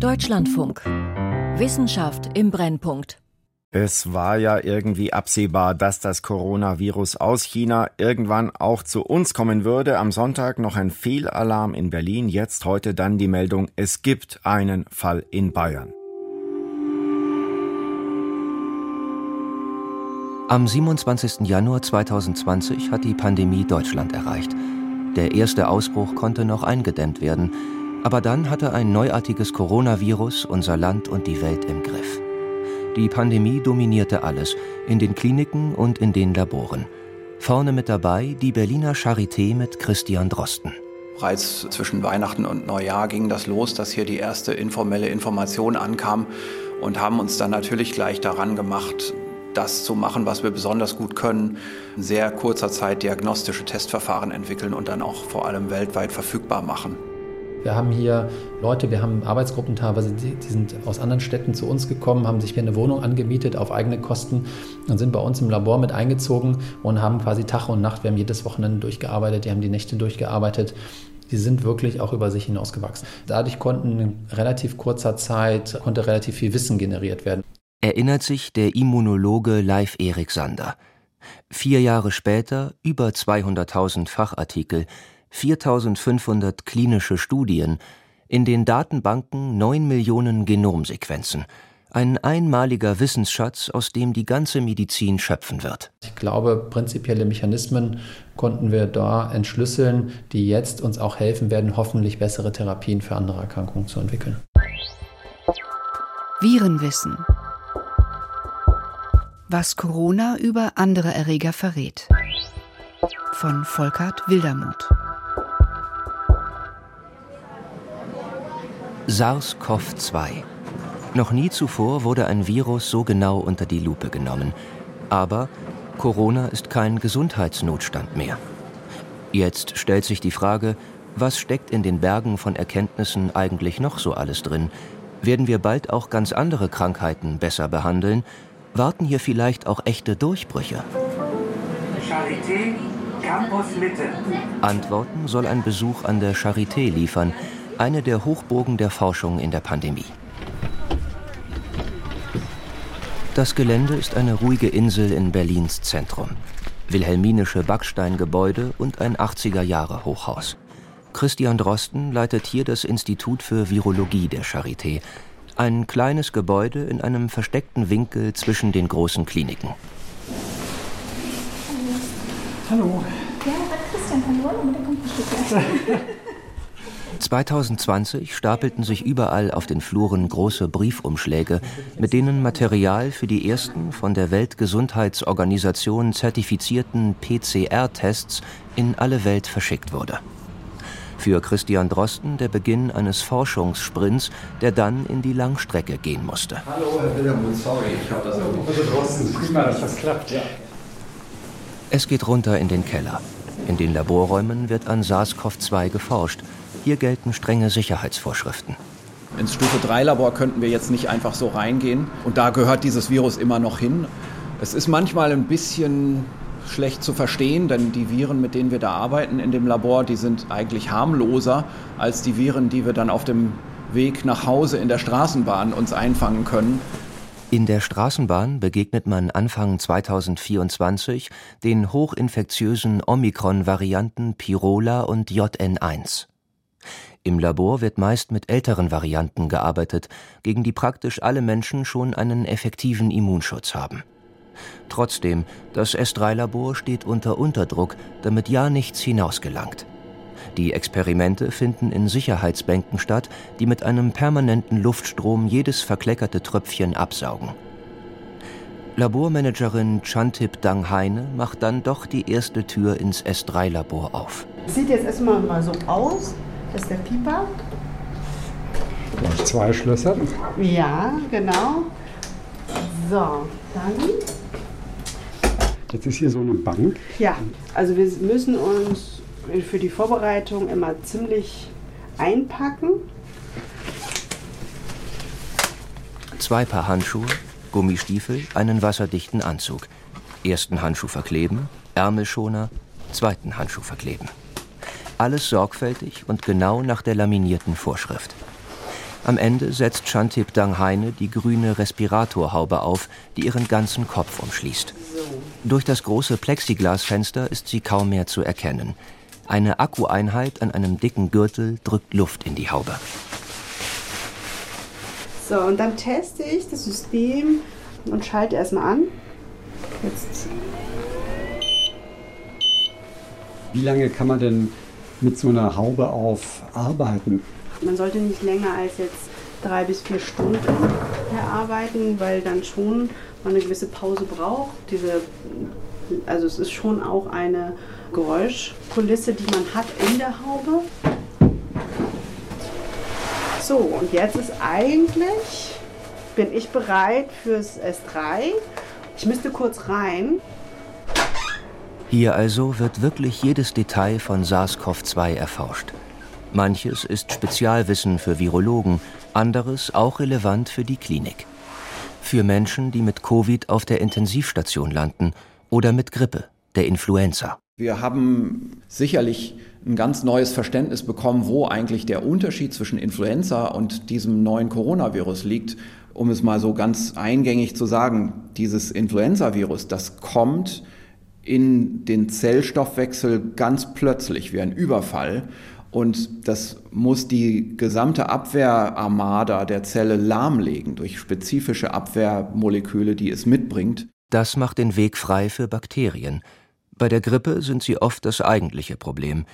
Deutschlandfunk. Wissenschaft im Brennpunkt. Es war ja irgendwie absehbar, dass das Coronavirus aus China irgendwann auch zu uns kommen würde. Am Sonntag noch ein Fehlalarm in Berlin, jetzt heute dann die Meldung, es gibt einen Fall in Bayern. Am 27. Januar 2020 hat die Pandemie Deutschland erreicht. Der erste Ausbruch konnte noch eingedämmt werden, aber dann hatte ein neuartiges Coronavirus unser Land und die Welt im Griff. Die Pandemie dominierte alles, in den Kliniken und in den Laboren. Vorne mit dabei die Berliner Charité mit Christian Drosten. Bereits zwischen Weihnachten und Neujahr ging das los, dass hier die erste informelle Information ankam und haben uns dann natürlich gleich daran gemacht, das zu machen, was wir besonders gut können, in sehr kurzer Zeit diagnostische Testverfahren entwickeln und dann auch vor allem weltweit verfügbar machen. Wir haben hier Leute, wir haben Arbeitsgruppen teilweise, die, sind aus anderen Städten zu uns gekommen, haben sich hier eine Wohnung angemietet auf eigene Kosten und sind bei uns im Labor mit eingezogen und haben quasi Tag und Nacht, wir haben jedes Wochenende durchgearbeitet, die haben die Nächte durchgearbeitet. Die sind wirklich auch über sich hinausgewachsen. Dadurch konnten in relativ kurzer Zeit, konnte relativ viel Wissen generiert werden erinnert sich der Immunologe Leif Erik Sander. Vier Jahre später über 200.000 Fachartikel, 4.500 klinische Studien, in den Datenbanken 9 Millionen Genomsequenzen. Ein einmaliger Wissensschatz, aus dem die ganze Medizin schöpfen wird. Ich glaube, prinzipielle Mechanismen konnten wir da entschlüsseln, die jetzt uns auch helfen werden, hoffentlich bessere Therapien für andere Erkrankungen zu entwickeln. Virenwissen was Corona über andere Erreger verrät. Von Volkert Wildermuth. SARS-CoV-2. Noch nie zuvor wurde ein Virus so genau unter die Lupe genommen. Aber Corona ist kein Gesundheitsnotstand mehr. Jetzt stellt sich die Frage, was steckt in den Bergen von Erkenntnissen eigentlich noch so alles drin? Werden wir bald auch ganz andere Krankheiten besser behandeln warten hier vielleicht auch echte Durchbrüche? Charité, Campus Mitte. Antworten soll ein Besuch an der Charité liefern, eine der Hochburgen der Forschung in der Pandemie. Das Gelände ist eine ruhige Insel in Berlins Zentrum. Wilhelminische Backsteingebäude und ein 80er-Jahre-Hochhaus. Christian Drosten leitet hier das Institut für Virologie der Charité, ein kleines Gebäude in einem versteckten Winkel zwischen den großen Kliniken. Hallo. Ja, Christian, hallo, mit der 2020 stapelten sich überall auf den Fluren große Briefumschläge, mit denen Material für die ersten von der Weltgesundheitsorganisation zertifizierten PCR-Tests in alle Welt verschickt wurde. Für Christian Drosten der Beginn eines Forschungssprints, der dann in die Langstrecke gehen musste. Hallo, Herr Wilhelmund, sorry, ich habe das Hallo, Herr Drosten, prima, dass das klappt. Ja. Es geht runter in den Keller. In den Laborräumen wird an SARS-CoV-2 geforscht. Hier gelten strenge Sicherheitsvorschriften. Ins Stufe 3 Labor könnten wir jetzt nicht einfach so reingehen. Und da gehört dieses Virus immer noch hin. Es ist manchmal ein bisschen schlecht zu verstehen, denn die Viren, mit denen wir da arbeiten in dem Labor, die sind eigentlich harmloser als die Viren, die wir dann auf dem Weg nach Hause in der Straßenbahn uns einfangen können. In der Straßenbahn begegnet man Anfang 2024 den hochinfektiösen Omikron-Varianten Pirola und JN1. Im Labor wird meist mit älteren Varianten gearbeitet, gegen die praktisch alle Menschen schon einen effektiven Immunschutz haben. Trotzdem, das S3-Labor steht unter Unterdruck, damit ja nichts hinausgelangt. Die Experimente finden in Sicherheitsbänken statt, die mit einem permanenten Luftstrom jedes verkleckerte Tröpfchen absaugen. Labormanagerin Chantip Dang-Heine macht dann doch die erste Tür ins S3-Labor auf. Sieht jetzt erstmal mal so aus. Das ist der Pieper. Gleich zwei Schlösser. Ja, genau. So, dann Jetzt ist hier so eine Bank. Ja, also wir müssen uns für die Vorbereitung immer ziemlich einpacken. Zwei Paar Handschuhe, Gummistiefel, einen wasserdichten Anzug. Ersten Handschuh verkleben, Ärmelschoner, zweiten Handschuh verkleben. Alles sorgfältig und genau nach der laminierten Vorschrift. Am Ende setzt Shantip Dang Heine die grüne Respiratorhaube auf, die ihren ganzen Kopf umschließt. Durch das große Plexiglasfenster ist sie kaum mehr zu erkennen. Eine Akkueinheit an einem dicken Gürtel drückt Luft in die Haube. So, und dann teste ich das System und schalte erstmal an. Jetzt. Wie lange kann man denn mit so einer Haube auf arbeiten? Man sollte nicht länger als jetzt drei bis vier Stunden erarbeiten, weil dann schon man eine gewisse Pause braucht. Diese, also es ist schon auch eine Geräuschkulisse, die man hat in der Haube. So, und jetzt ist eigentlich, bin ich bereit fürs S3. Ich müsste kurz rein. Hier also wird wirklich jedes Detail von SARS-CoV-2 erforscht. Manches ist Spezialwissen für Virologen, anderes auch relevant für die Klinik. Für Menschen, die mit Covid auf der Intensivstation landen oder mit Grippe, der Influenza. Wir haben sicherlich ein ganz neues Verständnis bekommen, wo eigentlich der Unterschied zwischen Influenza und diesem neuen Coronavirus liegt. Um es mal so ganz eingängig zu sagen, dieses Influenza-Virus, das kommt in den Zellstoffwechsel ganz plötzlich wie ein Überfall. Und das muss die gesamte Abwehrarmada der Zelle lahmlegen durch spezifische Abwehrmoleküle, die es mitbringt. Das macht den Weg frei für Bakterien. Bei der Grippe sind sie oft das eigentliche Problem.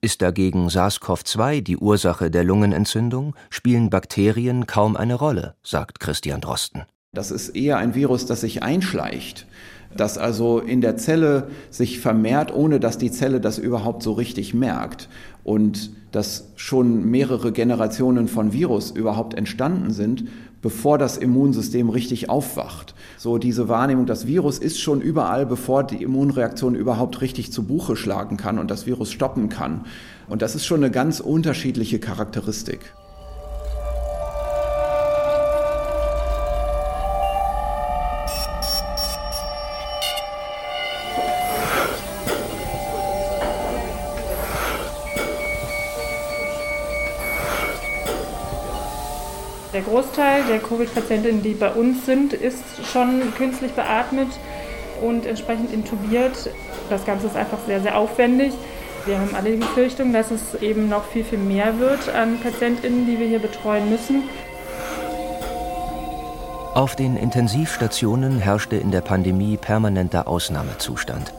Ist dagegen SARS-CoV-2 die Ursache der Lungenentzündung, spielen Bakterien kaum eine Rolle, sagt Christian Drosten. Das ist eher ein Virus, das sich einschleicht das also in der Zelle sich vermehrt, ohne dass die Zelle das überhaupt so richtig merkt. Und dass schon mehrere Generationen von Virus überhaupt entstanden sind, bevor das Immunsystem richtig aufwacht. So diese Wahrnehmung, das Virus ist schon überall, bevor die Immunreaktion überhaupt richtig zu Buche schlagen kann und das Virus stoppen kann. Und das ist schon eine ganz unterschiedliche Charakteristik. Der Großteil der Covid-Patientinnen, die bei uns sind, ist schon künstlich beatmet und entsprechend intubiert. Das Ganze ist einfach sehr, sehr aufwendig. Wir haben alle die Befürchtung, dass es eben noch viel, viel mehr wird an PatientInnen, die wir hier betreuen müssen. Auf den Intensivstationen herrschte in der Pandemie permanenter Ausnahmezustand.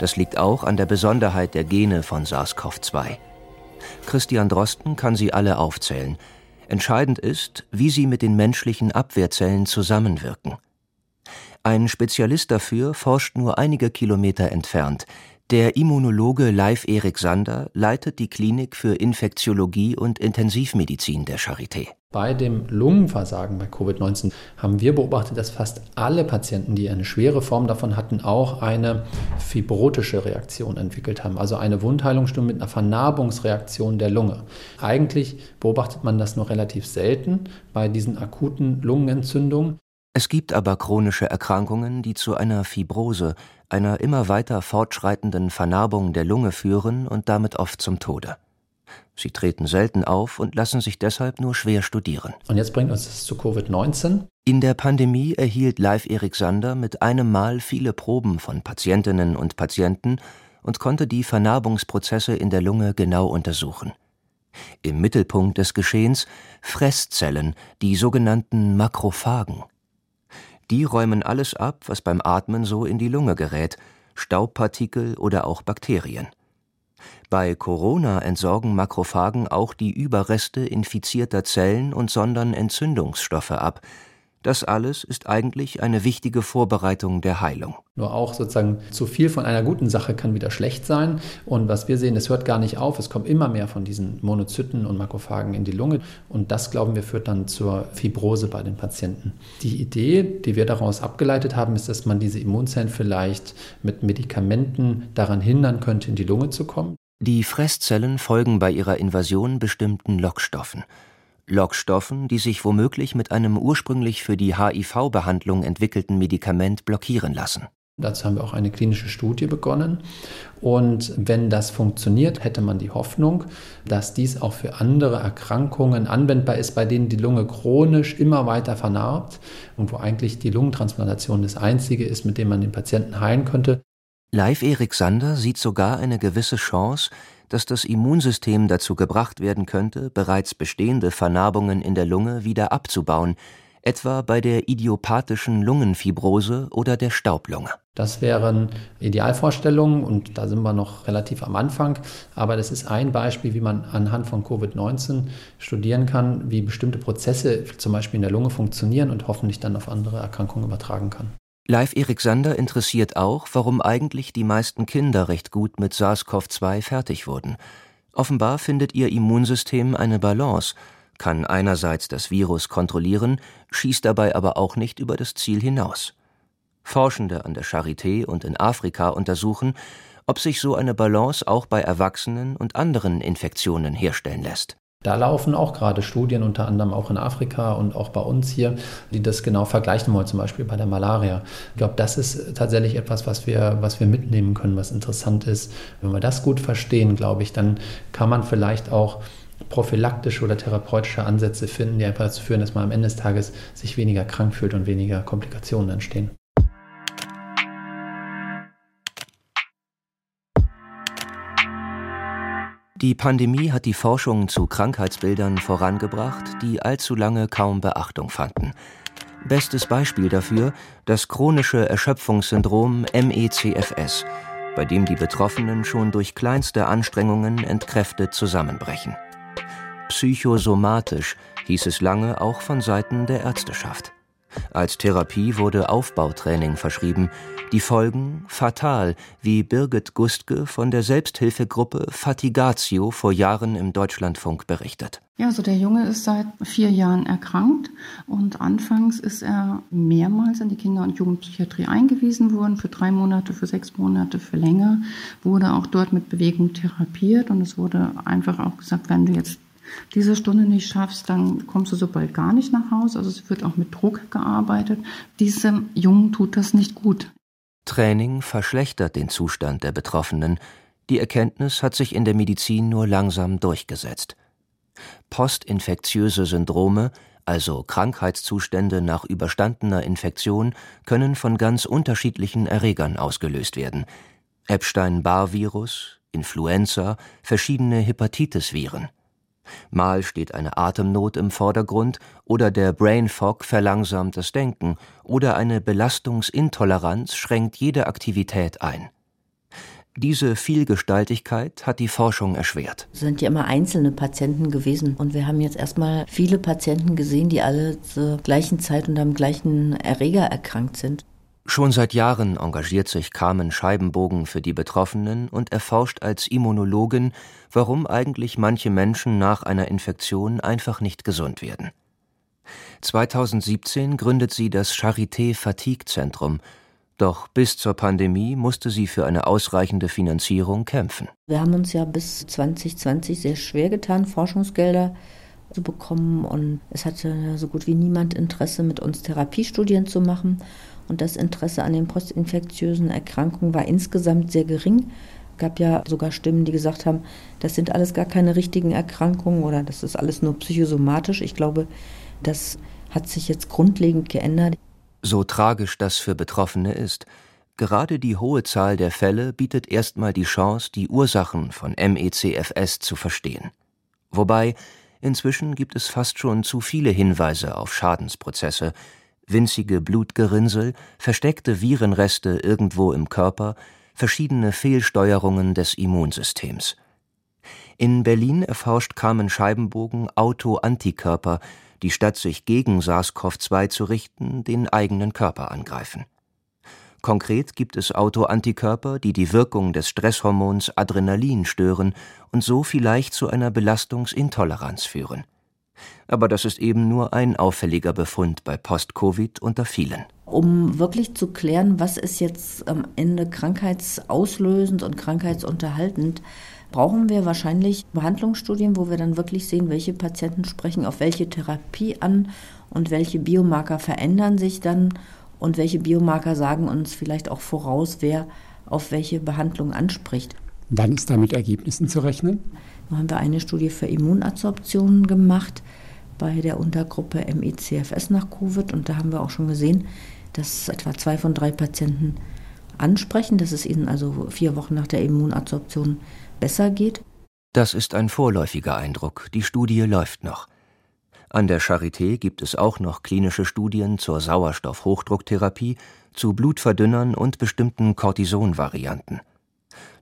Das liegt auch an der Besonderheit der Gene von SARS-CoV-2. Christian Drosten kann sie alle aufzählen – Entscheidend ist, wie sie mit den menschlichen Abwehrzellen zusammenwirken. Ein Spezialist dafür forscht nur einige Kilometer entfernt. Der Immunologe Leif Erik Sander leitet die Klinik für Infektiologie und Intensivmedizin der Charité. Bei dem Lungenversagen bei Covid-19 haben wir beobachtet, dass fast alle Patienten, die eine schwere Form davon hatten, auch eine fibrotische Reaktion entwickelt haben, also eine Wundheilungsstörung mit einer Vernarbungsreaktion der Lunge. Eigentlich beobachtet man das nur relativ selten bei diesen akuten Lungenentzündungen. Es gibt aber chronische Erkrankungen, die zu einer Fibrose, einer immer weiter fortschreitenden Vernarbung der Lunge führen und damit oft zum Tode. Sie treten selten auf und lassen sich deshalb nur schwer studieren. Und jetzt bringt uns das zu Covid-19. In der Pandemie erhielt Live Erik Sander mit einem Mal viele Proben von Patientinnen und Patienten und konnte die Vernarbungsprozesse in der Lunge genau untersuchen. Im Mittelpunkt des Geschehens Fresszellen, die sogenannten Makrophagen. Die räumen alles ab, was beim Atmen so in die Lunge gerät, Staubpartikel oder auch Bakterien. Bei Corona entsorgen Makrophagen auch die Überreste infizierter Zellen und sondern Entzündungsstoffe ab. Das alles ist eigentlich eine wichtige Vorbereitung der Heilung. Nur auch sozusagen zu viel von einer guten Sache kann wieder schlecht sein. Und was wir sehen, es hört gar nicht auf. Es kommt immer mehr von diesen Monozyten und Makrophagen in die Lunge. Und das, glauben wir, führt dann zur Fibrose bei den Patienten. Die Idee, die wir daraus abgeleitet haben, ist, dass man diese Immunzellen vielleicht mit Medikamenten daran hindern könnte, in die Lunge zu kommen. Die Fresszellen folgen bei ihrer Invasion bestimmten Lockstoffen. Lockstoffen, die sich womöglich mit einem ursprünglich für die HIV-Behandlung entwickelten Medikament blockieren lassen. Dazu haben wir auch eine klinische Studie begonnen. Und wenn das funktioniert, hätte man die Hoffnung, dass dies auch für andere Erkrankungen anwendbar ist, bei denen die Lunge chronisch immer weiter vernarbt und wo eigentlich die Lungentransplantation das einzige ist, mit dem man den Patienten heilen könnte. Live Erik Sander sieht sogar eine gewisse Chance, dass das Immunsystem dazu gebracht werden könnte, bereits bestehende Vernarbungen in der Lunge wieder abzubauen, etwa bei der idiopathischen Lungenfibrose oder der Staublunge. Das wären Idealvorstellungen und da sind wir noch relativ am Anfang. Aber das ist ein Beispiel, wie man anhand von Covid-19 studieren kann, wie bestimmte Prozesse zum Beispiel in der Lunge funktionieren und hoffentlich dann auf andere Erkrankungen übertragen kann. Live Erik Sander interessiert auch, warum eigentlich die meisten Kinder recht gut mit SARS-CoV-2 fertig wurden. Offenbar findet ihr Immunsystem eine Balance – kann einerseits das Virus kontrollieren, schießt dabei aber auch nicht über das Ziel hinaus. Forschende an der Charité und in Afrika untersuchen, ob sich so eine Balance auch bei Erwachsenen und anderen Infektionen herstellen lässt. Da laufen auch gerade Studien, unter anderem auch in Afrika und auch bei uns hier, die das genau vergleichen wollen, zum Beispiel bei der Malaria. Ich glaube, das ist tatsächlich etwas, was wir, was wir mitnehmen können, was interessant ist. Wenn wir das gut verstehen, glaube ich, dann kann man vielleicht auch prophylaktische oder therapeutische Ansätze finden, die einfach dazu führen, dass man am Ende des Tages sich weniger krank fühlt und weniger Komplikationen entstehen. Die Pandemie hat die Forschung zu Krankheitsbildern vorangebracht, die allzu lange kaum Beachtung fanden. Bestes Beispiel dafür das chronische Erschöpfungssyndrom MECFS, bei dem die Betroffenen schon durch kleinste Anstrengungen entkräftet zusammenbrechen. Psychosomatisch hieß es lange auch von Seiten der Ärzteschaft. Als Therapie wurde Aufbautraining verschrieben, die Folgen fatal, wie Birgit Gustke von der Selbsthilfegruppe Fatigatio vor Jahren im Deutschlandfunk berichtet. Ja, also der Junge ist seit vier Jahren erkrankt und anfangs ist er mehrmals in die Kinder- und Jugendpsychiatrie eingewiesen worden, für drei Monate, für sechs Monate, für länger, wurde auch dort mit Bewegung therapiert und es wurde einfach auch gesagt, wenn du jetzt diese Stunde nicht schaffst, dann kommst du so bald gar nicht nach Hause. Also es wird auch mit Druck gearbeitet. Diesem Jungen tut das nicht gut. Training verschlechtert den Zustand der Betroffenen. Die Erkenntnis hat sich in der Medizin nur langsam durchgesetzt. Postinfektiöse Syndrome, also Krankheitszustände nach überstandener Infektion, können von ganz unterschiedlichen Erregern ausgelöst werden. Epstein-Barr-Virus, Influenza, verschiedene Hepatitis-Viren. Mal steht eine Atemnot im Vordergrund oder der Brain Fog verlangsamt das Denken oder eine Belastungsintoleranz schränkt jede Aktivität ein. Diese Vielgestaltigkeit hat die Forschung erschwert. Es sind ja immer einzelne Patienten gewesen und wir haben jetzt erstmal viele Patienten gesehen, die alle zur gleichen Zeit und am gleichen Erreger erkrankt sind. Schon seit Jahren engagiert sich Carmen Scheibenbogen für die Betroffenen und erforscht als Immunologin, warum eigentlich manche Menschen nach einer Infektion einfach nicht gesund werden. 2017 gründet sie das Charité Fatigue Zentrum, doch bis zur Pandemie musste sie für eine ausreichende Finanzierung kämpfen. Wir haben uns ja bis 2020 sehr schwer getan, Forschungsgelder zu bekommen und es hatte so gut wie niemand Interesse, mit uns Therapiestudien zu machen. Und das Interesse an den postinfektiösen Erkrankungen war insgesamt sehr gering. Es gab ja sogar Stimmen, die gesagt haben, das sind alles gar keine richtigen Erkrankungen oder das ist alles nur psychosomatisch. Ich glaube, das hat sich jetzt grundlegend geändert. So tragisch das für Betroffene ist, gerade die hohe Zahl der Fälle bietet erstmal die Chance, die Ursachen von MECFS zu verstehen. Wobei, inzwischen gibt es fast schon zu viele Hinweise auf Schadensprozesse, winzige Blutgerinnsel, versteckte Virenreste irgendwo im Körper, verschiedene Fehlsteuerungen des Immunsystems. In Berlin erforscht Carmen Scheibenbogen Autoantikörper, die statt sich gegen SARS-CoV-2 zu richten, den eigenen Körper angreifen. Konkret gibt es Autoantikörper, die die Wirkung des Stresshormons Adrenalin stören und so vielleicht zu einer Belastungsintoleranz führen aber das ist eben nur ein auffälliger Befund bei Post-Covid unter vielen. Um wirklich zu klären, was ist jetzt am Ende krankheitsauslösend und krankheitsunterhaltend, brauchen wir wahrscheinlich Behandlungsstudien, wo wir dann wirklich sehen, welche Patienten sprechen auf welche Therapie an und welche Biomarker verändern sich dann Und welche Biomarker sagen uns vielleicht auch voraus, wer auf welche Behandlung anspricht. Wann ist da mit Ergebnissen zu rechnen? Da haben wir eine Studie für Immunadsorption gemacht bei der Untergruppe MICFS nach Covid und da haben wir auch schon gesehen, dass etwa zwei von drei Patienten ansprechen, dass es ihnen also vier Wochen nach der Immunadsorption besser geht. Das ist ein vorläufiger Eindruck. Die Studie läuft noch. An der Charité gibt es auch noch klinische Studien zur Sauerstoffhochdrucktherapie, zu Blutverdünnern und bestimmten Cortison-Varianten.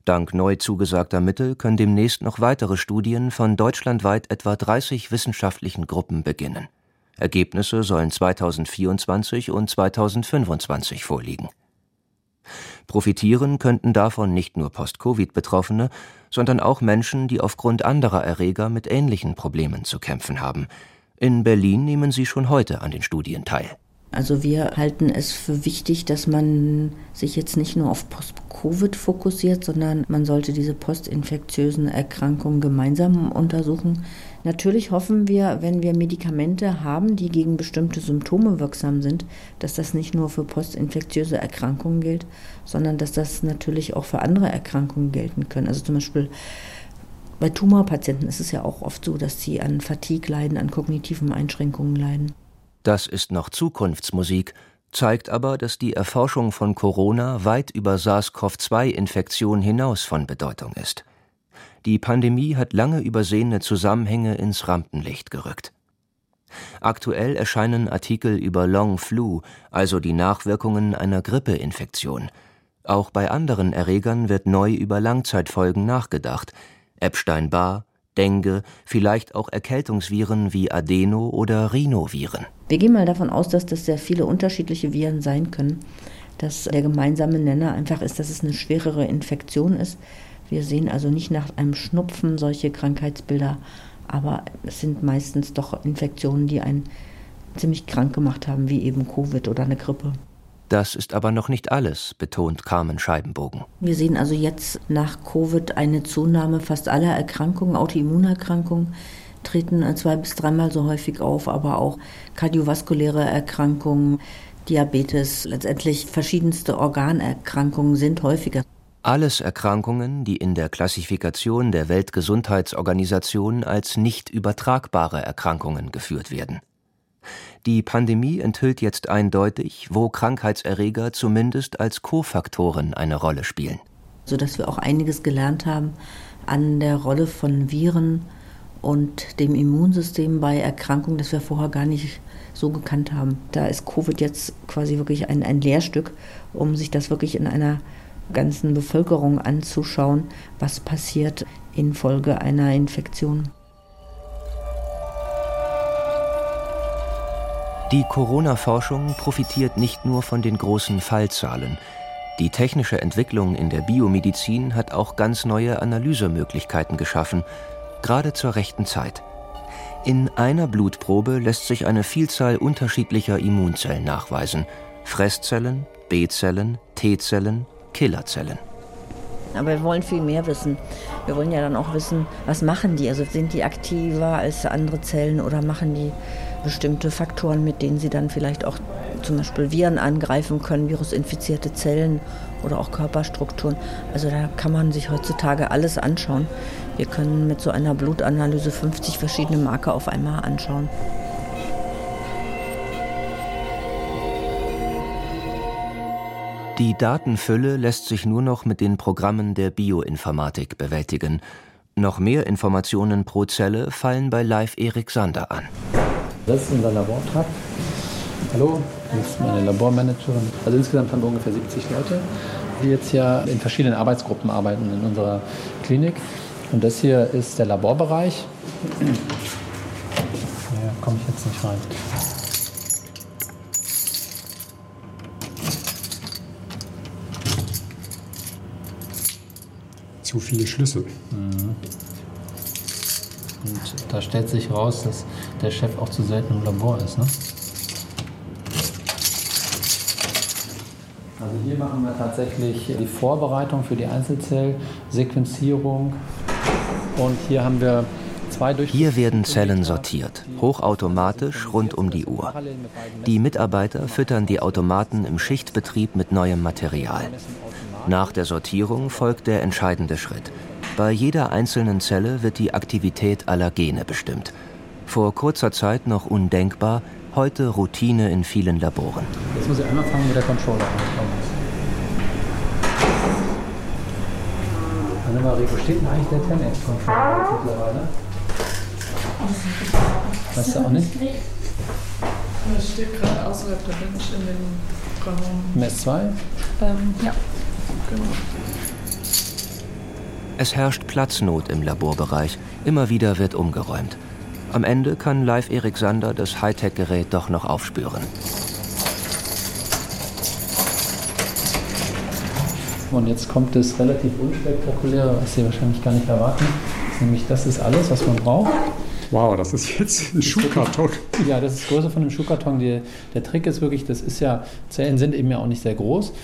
Dank neu zugesagter Mittel können demnächst noch weitere Studien von deutschlandweit etwa 30 wissenschaftlichen Gruppen beginnen. Ergebnisse sollen 2024 und 2025 vorliegen. Profitieren könnten davon nicht nur Post-Covid-Betroffene, sondern auch Menschen, die aufgrund anderer Erreger mit ähnlichen Problemen zu kämpfen haben. In Berlin nehmen sie schon heute an den Studien teil. Also wir halten es für wichtig, dass man sich jetzt nicht nur auf Post-Covid fokussiert, sondern man sollte diese postinfektiösen Erkrankungen gemeinsam untersuchen. Natürlich hoffen wir, wenn wir Medikamente haben, die gegen bestimmte Symptome wirksam sind, dass das nicht nur für postinfektiöse Erkrankungen gilt, sondern dass das natürlich auch für andere Erkrankungen gelten können. Also zum Beispiel bei Tumorpatienten ist es ja auch oft so, dass sie an Fatigue leiden, an kognitiven Einschränkungen leiden. Das ist noch Zukunftsmusik, zeigt aber, dass die Erforschung von Corona weit über SARS-CoV-2-Infektion hinaus von Bedeutung ist. Die Pandemie hat lange übersehene Zusammenhänge ins Rampenlicht gerückt. Aktuell erscheinen Artikel über Long Flu, also die Nachwirkungen einer Grippeinfektion. Auch bei anderen Erregern wird neu über Langzeitfolgen nachgedacht. Epstein-Barr, Dengue, vielleicht auch Erkältungsviren wie Adeno- oder Rhinoviren. Wir gehen mal davon aus, dass das sehr viele unterschiedliche Viren sein können. Dass der gemeinsame Nenner einfach ist, dass es eine schwerere Infektion ist. Wir sehen also nicht nach einem Schnupfen solche Krankheitsbilder, aber es sind meistens doch Infektionen, die einen ziemlich krank gemacht haben, wie eben Covid oder eine Grippe. Das ist aber noch nicht alles, betont Carmen Scheibenbogen. Wir sehen also jetzt nach Covid eine Zunahme fast aller Erkrankungen, Autoimmunerkrankungen treten zwei bis dreimal so häufig auf, aber auch kardiovaskuläre Erkrankungen, Diabetes, letztendlich verschiedenste Organerkrankungen sind häufiger. Alles Erkrankungen, die in der Klassifikation der Weltgesundheitsorganisation als nicht übertragbare Erkrankungen geführt werden. Die Pandemie enthüllt jetzt eindeutig, wo Krankheitserreger zumindest als Kofaktoren eine Rolle spielen. Sodass wir auch einiges gelernt haben an der Rolle von Viren und dem Immunsystem bei Erkrankungen, das wir vorher gar nicht so gekannt haben. Da ist Covid jetzt quasi wirklich ein, ein Lehrstück, um sich das wirklich in einer ganzen Bevölkerung anzuschauen, was passiert infolge einer Infektion. Die Corona-Forschung profitiert nicht nur von den großen Fallzahlen. Die technische Entwicklung in der Biomedizin hat auch ganz neue Analysemöglichkeiten geschaffen, gerade zur rechten Zeit. In einer Blutprobe lässt sich eine Vielzahl unterschiedlicher Immunzellen nachweisen. Fresszellen, B-Zellen, T-Zellen, Killerzellen. Aber wir wollen viel mehr wissen. Wir wollen ja dann auch wissen, was machen die? Also sind die aktiver als andere Zellen oder machen die bestimmte Faktoren, mit denen sie dann vielleicht auch zum Beispiel Viren angreifen können, virusinfizierte Zellen oder auch Körperstrukturen. Also da kann man sich heutzutage alles anschauen. Wir können mit so einer Blutanalyse 50 verschiedene Marker auf einmal anschauen. Die Datenfülle lässt sich nur noch mit den Programmen der Bioinformatik bewältigen. Noch mehr Informationen pro Zelle fallen bei Live Erik Sander an. Das ist unser Labortrakt. Hallo, das ist meine Labormanagerin. Also insgesamt haben wir ungefähr 70 Leute, die jetzt hier in verschiedenen Arbeitsgruppen arbeiten in unserer Klinik. Und das hier ist der Laborbereich. Da komme ich jetzt nicht rein. Zu viele Schlüssel. Mhm. Und da stellt sich raus, dass der Chef auch zu selten im Labor ist. Ne? Also hier machen wir tatsächlich die Vorbereitung für die Einzelzellsequenzierung. Und hier haben wir Hier werden Zellen sortiert, hochautomatisch rund um die Uhr. Die Mitarbeiter füttern die Automaten im Schichtbetrieb mit neuem Material. Nach der Sortierung folgt der entscheidende Schritt. Bei jeder einzelnen Zelle wird die Aktivität aller Gene bestimmt. Vor kurzer Zeit noch undenkbar, heute Routine in vielen Laboren. Jetzt muss ich einmal fangen mit der Controller an. Annemarie, wo steht denn eigentlich der 10X-Controller mittlerweile? Weißt du auch nicht? Das steht gerade außerhalb der Bench in dem Raum. Im S2? Ähm, ja. Genau. Es herrscht Platznot im Laborbereich. Immer wieder wird umgeräumt. Am Ende kann Live Erik Sander das Hightech-Gerät doch noch aufspüren. Und jetzt kommt das relativ unspektakuläre, was Sie wahrscheinlich gar nicht erwarten. Nämlich das ist alles, was man braucht. Wow, das ist jetzt ein Schuhkarton. Ja, das ist größer von einem Schuhkarton. Die, der Trick ist wirklich, das ist ja, Zellen sind eben ja auch nicht sehr groß.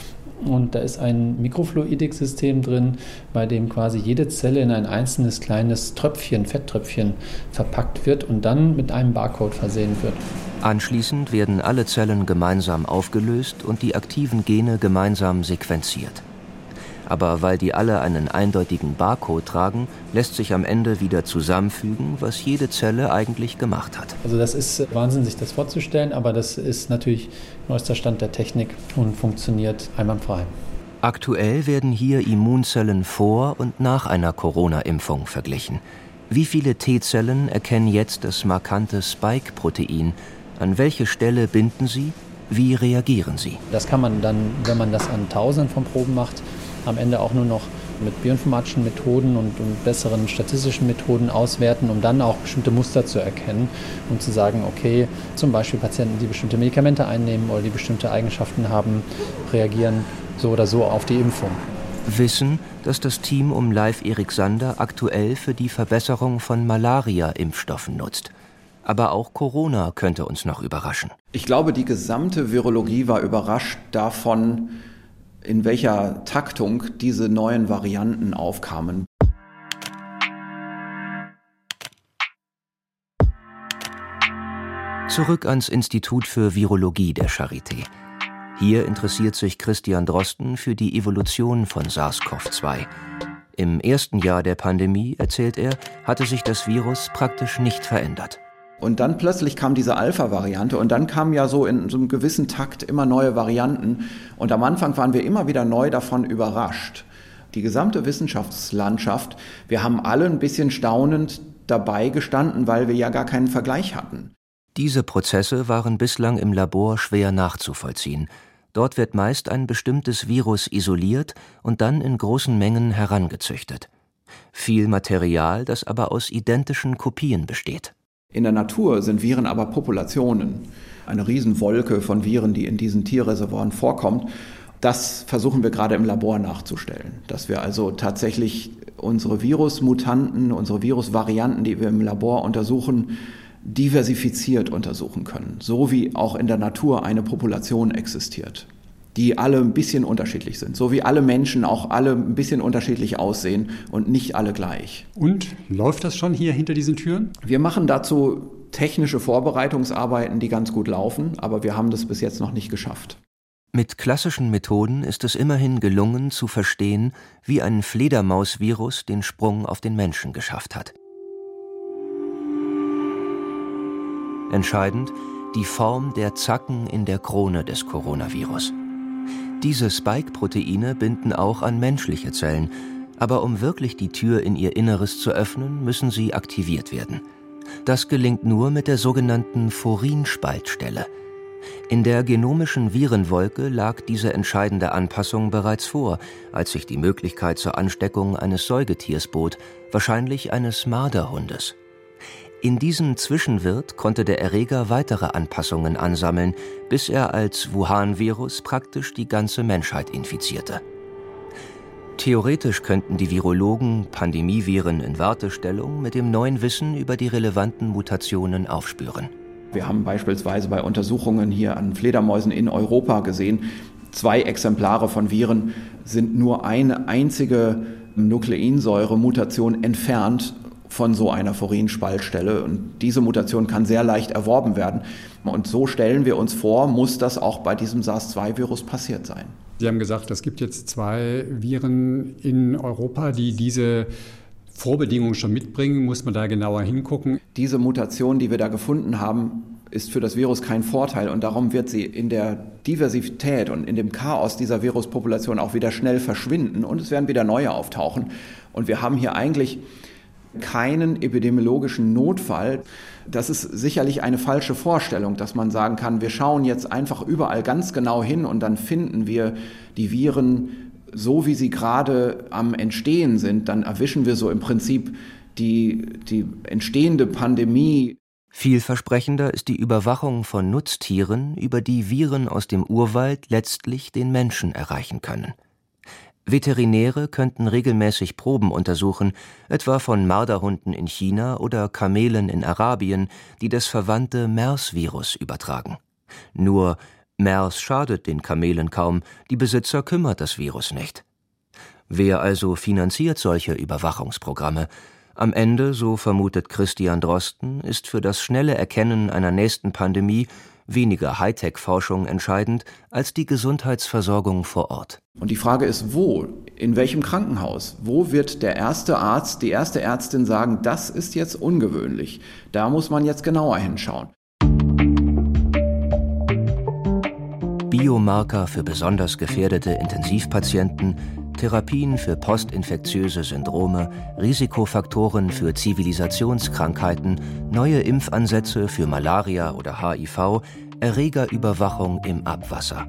Und da ist ein Mikrofluidiksystem drin, bei dem quasi jede Zelle in ein einzelnes kleines Tröpfchen, Fetttröpfchen verpackt wird und dann mit einem Barcode versehen wird. Anschließend werden alle Zellen gemeinsam aufgelöst und die aktiven Gene gemeinsam sequenziert. Aber weil die alle einen eindeutigen Barcode tragen, lässt sich am Ende wieder zusammenfügen, was jede Zelle eigentlich gemacht hat. Also das ist Wahnsinn, sich das vorzustellen, aber das ist natürlich neuester Stand der Technik und funktioniert einwandfrei. Aktuell werden hier Immunzellen vor und nach einer Corona-Impfung verglichen. Wie viele T-Zellen erkennen jetzt das markante Spike-Protein? An welche Stelle binden sie? Wie reagieren sie? Das kann man dann, wenn man das an Tausenden von Proben macht, am Ende auch nur noch mit bioinformatischen Methoden und, und, besseren statistischen Methoden auswerten, um dann auch bestimmte Muster zu erkennen und zu sagen, okay, zum Beispiel Patienten, die bestimmte Medikamente einnehmen oder die bestimmte Eigenschaften haben, reagieren so oder so auf die Impfung. Wissen, dass das Team um Live Erik Sander aktuell für die Verbesserung von Malaria-Impfstoffen nutzt. Aber auch Corona könnte uns noch überraschen. Ich glaube, die gesamte Virologie war überrascht davon, in welcher Taktung diese neuen Varianten aufkamen. Zurück ans Institut für Virologie der Charité. Hier interessiert sich Christian Drosten für die Evolution von SARS-CoV-2. Im ersten Jahr der Pandemie, erzählt er, hatte sich das Virus praktisch nicht verändert. Und dann plötzlich kam diese Alpha-Variante und dann kamen ja so in so einem gewissen Takt immer neue Varianten. Und am Anfang waren wir immer wieder neu davon überrascht. Die gesamte Wissenschaftslandschaft, wir haben alle ein bisschen staunend dabei gestanden, weil wir ja gar keinen Vergleich hatten. Diese Prozesse waren bislang im Labor schwer nachzuvollziehen. Dort wird meist ein bestimmtes Virus isoliert und dann in großen Mengen herangezüchtet. Viel Material, das aber aus identischen Kopien besteht. In der Natur sind Viren aber Populationen. Eine Riesenwolke von Viren, die in diesen Tierreservoiren vorkommt. Das versuchen wir gerade im Labor nachzustellen. Dass wir also tatsächlich unsere Virusmutanten, unsere Virusvarianten, die wir im Labor untersuchen, diversifiziert untersuchen können. So wie auch in der Natur eine Population existiert die alle ein bisschen unterschiedlich sind. So wie alle Menschen auch alle ein bisschen unterschiedlich aussehen und nicht alle gleich. Und läuft das schon hier hinter diesen Türen? Wir machen dazu technische Vorbereitungsarbeiten, die ganz gut laufen, aber wir haben das bis jetzt noch nicht geschafft. Mit klassischen Methoden ist es immerhin gelungen zu verstehen, wie ein Fledermausvirus den Sprung auf den Menschen geschafft hat. Entscheidend die Form der Zacken in der Krone des Coronavirus. Diese Spike-Proteine binden auch an menschliche Zellen, aber um wirklich die Tür in ihr Inneres zu öffnen, müssen sie aktiviert werden. Das gelingt nur mit der sogenannten Furinspaltstelle. In der genomischen Virenwolke lag diese entscheidende Anpassung bereits vor, als sich die Möglichkeit zur Ansteckung eines Säugetiers bot, wahrscheinlich eines Marderhundes. In diesem Zwischenwirt konnte der Erreger weitere Anpassungen ansammeln, bis er als Wuhan-Virus praktisch die ganze Menschheit infizierte. Theoretisch könnten die Virologen Pandemieviren in Wartestellung mit dem neuen Wissen über die relevanten Mutationen aufspüren. Wir haben beispielsweise bei Untersuchungen hier an Fledermäusen in Europa gesehen, zwei Exemplare von Viren sind nur eine einzige Nukleinsäure-Mutation entfernt von so einer Furin-Spaltstelle. Und diese Mutation kann sehr leicht erworben werden. Und so stellen wir uns vor, muss das auch bei diesem SARS-2-Virus passiert sein. Sie haben gesagt, es gibt jetzt zwei Viren in Europa, die diese Vorbedingungen schon mitbringen. Muss man da genauer hingucken? Diese Mutation, die wir da gefunden haben, ist für das Virus kein Vorteil und darum wird sie in der Diversität und in dem Chaos dieser Viruspopulation auch wieder schnell verschwinden und es werden wieder neue auftauchen. Und wir haben hier eigentlich keinen epidemiologischen Notfall. Das ist sicherlich eine falsche Vorstellung, dass man sagen kann, wir schauen jetzt einfach überall ganz genau hin und dann finden wir die Viren so, wie sie gerade am Entstehen sind. Dann erwischen wir so im Prinzip die, die entstehende Pandemie Vielversprechender ist die Überwachung von Nutztieren, über die Viren aus dem Urwald letztlich den Menschen erreichen können. Veterinäre könnten regelmäßig Proben untersuchen, etwa von Marderhunden in China oder Kamelen in Arabien, die das verwandte MERS-Virus übertragen. Nur MERS schadet den Kamelen kaum, die Besitzer kümmert das Virus nicht. Wer also finanziert solche Überwachungsprogramme? Am Ende, so vermutet Christian Drosten, ist für das schnelle Erkennen einer nächsten Pandemie weniger Hightech-Forschung entscheidend als die Gesundheitsversorgung vor Ort. Und die Frage ist, wo? In welchem Krankenhaus? Wo wird der erste Arzt, die erste Ärztin sagen, das ist jetzt ungewöhnlich? Da muss man jetzt genauer hinschauen. Biomarker für besonders gefährdete Intensivpatienten Therapien für postinfektiöse Syndrome, Risikofaktoren für Zivilisationskrankheiten, neue Impfansätze für Malaria oder HIV, Erregerüberwachung im Abwasser.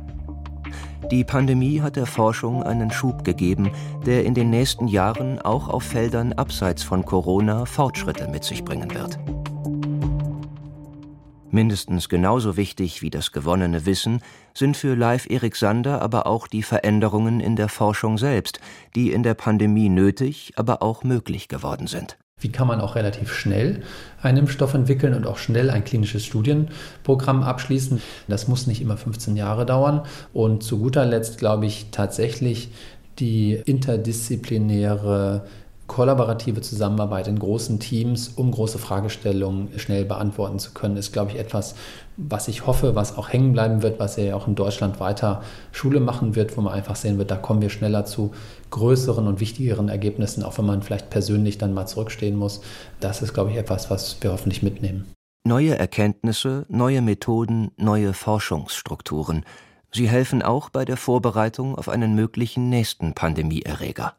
Die Pandemie hat der Forschung einen Schub gegeben, der in den nächsten Jahren auch auf Feldern abseits von Corona Fortschritte mit sich bringen wird. Mindestens genauso wichtig wie das gewonnene Wissen sind für Live Erik Sander aber auch die Veränderungen in der Forschung selbst, die in der Pandemie nötig, aber auch möglich geworden sind. Wie kann man auch relativ schnell einen Impfstoff entwickeln und auch schnell ein klinisches Studienprogramm abschließen? Das muss nicht immer 15 Jahre dauern. Und zu guter Letzt glaube ich tatsächlich die interdisziplinäre kollaborative Zusammenarbeit in großen Teams, um große Fragestellungen schnell beantworten zu können, ist, glaube ich, etwas, was ich hoffe, was auch hängen bleiben wird, was ja auch in Deutschland weiter Schule machen wird, wo man einfach sehen wird, da kommen wir schneller zu größeren und wichtigeren Ergebnissen, auch wenn man vielleicht persönlich dann mal zurückstehen muss. Das ist, glaube ich, etwas, was wir hoffentlich mitnehmen. Neue Erkenntnisse, neue Methoden, neue Forschungsstrukturen. Sie helfen auch bei der Vorbereitung auf einen möglichen nächsten Pandemieerreger.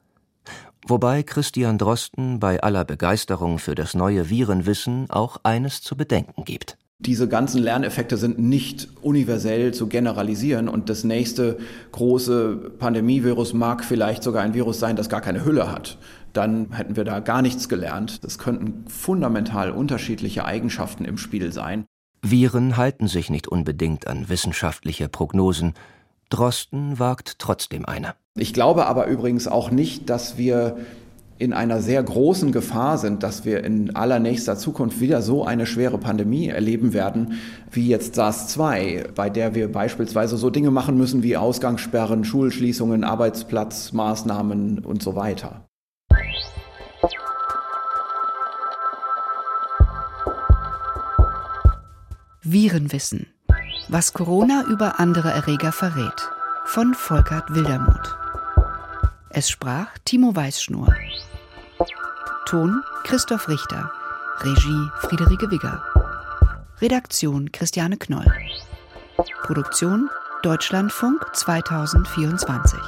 Wobei Christian Drosten bei aller Begeisterung für das neue Virenwissen auch eines zu bedenken gibt. Diese ganzen Lerneffekte sind nicht universell zu generalisieren und das nächste große Pandemievirus mag vielleicht sogar ein Virus sein, das gar keine Hülle hat. Dann hätten wir da gar nichts gelernt. Das könnten fundamental unterschiedliche Eigenschaften im Spiel sein. Viren halten sich nicht unbedingt an wissenschaftliche Prognosen. Drosten wagt trotzdem eine. Ich glaube aber übrigens auch nicht, dass wir in einer sehr großen Gefahr sind, dass wir in allernächster Zukunft wieder so eine schwere Pandemie erleben werden wie jetzt SARS-2, bei der wir beispielsweise so Dinge machen müssen wie Ausgangssperren, Schulschließungen, Arbeitsplatzmaßnahmen und so weiter. Virenwissen. Was Corona über andere Erreger verrät. Von Volkert Wildermuth. Es sprach Timo Weißschnur. Ton Christoph Richter. Regie Friederike Wigger. Redaktion Christiane Knoll. Produktion Deutschlandfunk 2024.